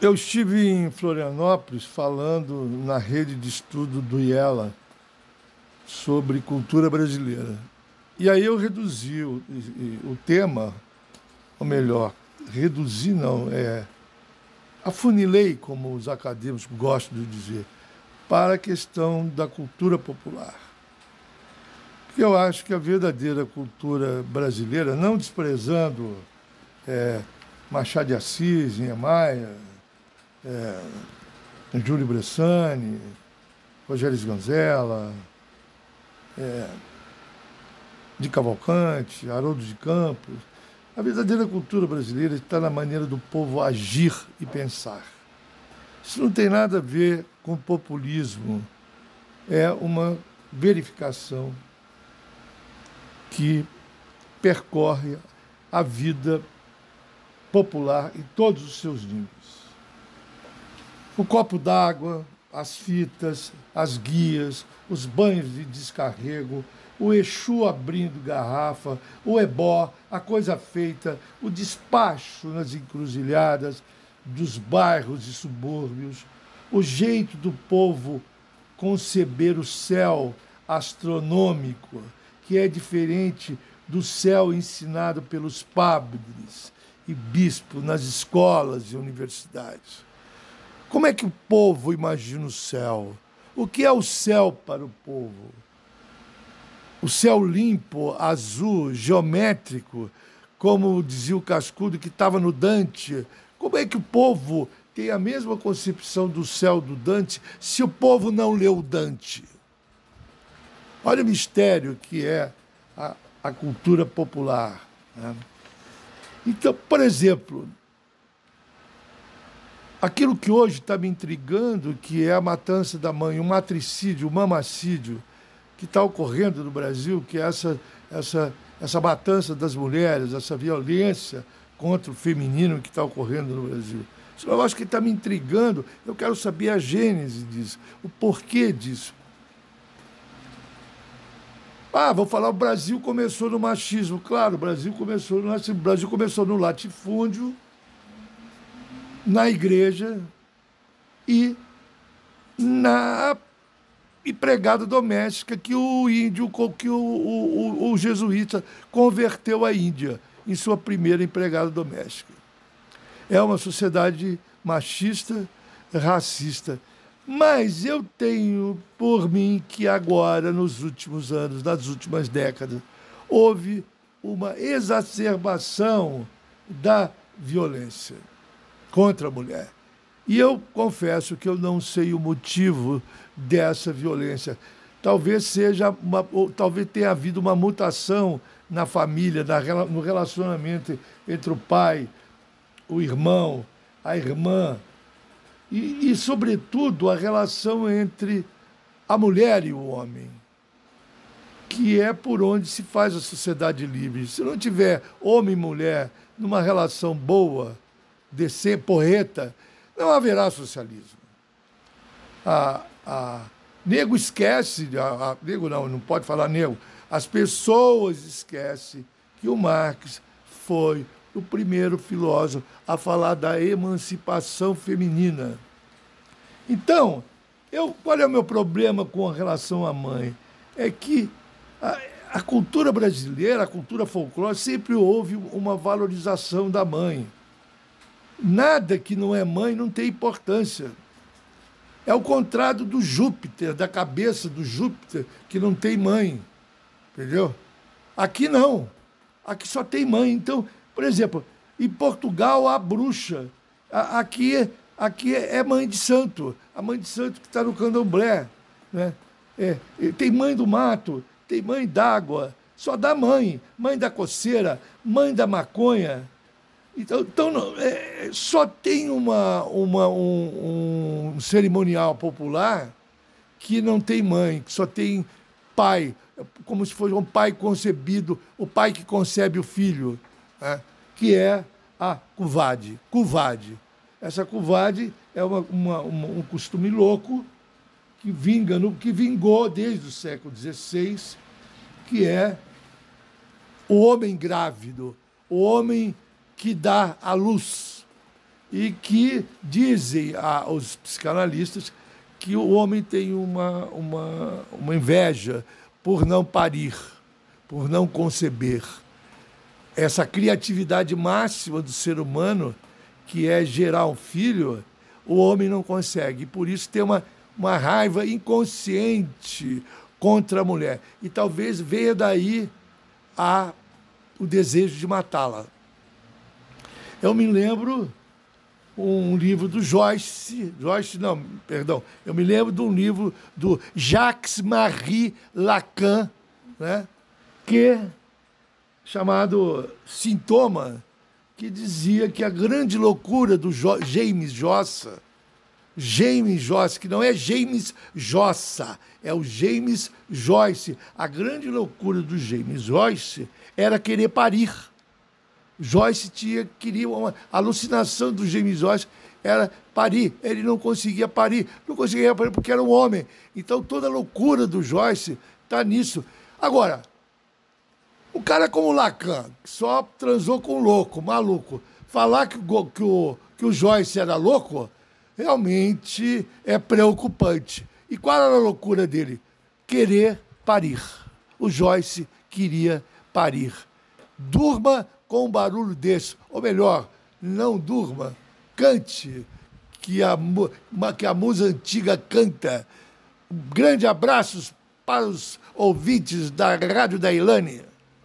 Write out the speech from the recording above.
Eu estive em Florianópolis falando na rede de estudo do IELA sobre cultura brasileira. E aí eu reduzi o, o tema, ou melhor, reduzi não, é afunilei, como os acadêmicos gostam de dizer, para a questão da cultura popular. Porque eu acho que a verdadeira cultura brasileira, não desprezando é, Machado de Assis, Niemeyer, é, Júlio Bressani, Rogério Sganzella, é, de Cavalcante, Haroldo de Campos. A verdadeira cultura brasileira está na maneira do povo agir e pensar. Isso não tem nada a ver com populismo, é uma verificação que percorre a vida popular em todos os seus níveis. O copo d'água, as fitas, as guias, os banhos de descarrego, o Exu abrindo garrafa, o ebó, a coisa feita, o despacho nas encruzilhadas dos bairros e subúrbios, o jeito do povo conceber o céu astronômico, que é diferente do céu ensinado pelos padres e bispos nas escolas e universidades. Como é que o povo imagina o céu? O que é o céu para o povo? O céu limpo, azul, geométrico, como dizia o Cascudo que estava no Dante. Como é que o povo tem a mesma concepção do céu do Dante se o povo não leu Dante? Olha o mistério que é a, a cultura popular. Né? Então, por exemplo, aquilo que hoje está me intrigando, que é a matança da mãe, o matricídio, o mamacídio que está ocorrendo no Brasil, que é essa, essa, essa matança das mulheres, essa violência contra o feminino que está ocorrendo no Brasil. Isso eu acho que está me intrigando. Eu quero saber a gênese disso, o porquê disso. Ah, vou falar, o Brasil começou no machismo. Claro, o Brasil começou no, o Brasil começou no latifúndio, na igreja e na empregada doméstica que o índio, que o, o, o jesuíta converteu à Índia em sua primeira empregada doméstica. É uma sociedade machista, racista. Mas eu tenho por mim que agora, nos últimos anos, nas últimas décadas, houve uma exacerbação da violência contra a mulher. E eu confesso que eu não sei o motivo dessa violência. Talvez seja uma, talvez tenha havido uma mutação na família, na, no relacionamento entre o pai, o irmão, a irmã, e, e, sobretudo, a relação entre a mulher e o homem, que é por onde se faz a sociedade livre. Se não tiver homem e mulher numa relação boa, descer porreta, não haverá socialismo. A, a, nego esquece, a, a, nego não, não pode falar nego, as pessoas esquecem que o Marx foi o primeiro filósofo a falar da emancipação feminina. Então, eu, qual é o meu problema com relação à mãe? É que a, a cultura brasileira, a cultura folclórica, sempre houve uma valorização da mãe. Nada que não é mãe não tem importância. É o contrário do Júpiter, da cabeça do Júpiter, que não tem mãe. Entendeu? Aqui não. Aqui só tem mãe. Então, por exemplo, em Portugal há bruxa. Aqui, aqui é mãe de santo. A mãe de santo que está no candomblé. Né? É, tem mãe do mato, tem mãe d'água. Só dá mãe. Mãe da coceira, mãe da maconha. Então, então é, só tem uma, uma, um, um, cerimonial popular que não tem mãe, que só tem pai, como se fosse um pai concebido, o pai que concebe o filho, né? que é a cuvade. Cuvade. Essa cuvade é uma, uma, uma, um costume louco que, vinga no, que vingou desde o século XVI, que é o homem grávido, o homem que dá a luz. E que dizem a, os psicanalistas que o homem tem uma, uma, uma inveja por não parir, por não conceber. Essa criatividade máxima do ser humano, que é gerar um filho, o homem não consegue. E por isso tem uma, uma raiva inconsciente contra a mulher. E talvez venha daí a, o desejo de matá-la. Eu me lembro um livro do Joyce, Joyce não, perdão, eu me lembro de um livro do Jacques-Marie Lacan, né, que chamado Sintoma, que dizia que a grande loucura do jo James Jossa, James Joyce, que não é James Jossa, é o James Joyce. A grande loucura do James Joyce era querer parir. Joyce tinha, queria uma alucinação do James Joyce era parir. Ele não conseguia parir, não conseguia parir porque era um homem. Então toda a loucura do Joyce está nisso. Agora, um cara como Lacan, que só transou com louco, maluco, falar que, que, o, que o Joyce era louco, realmente é preocupante. E qual era a loucura dele? Querer parir. O Joyce queria parir. Durma com um barulho desse. Ou melhor, não durma, cante, que a, que a musa antiga canta. Um grande abraços para os ouvintes da Rádio da Ilane.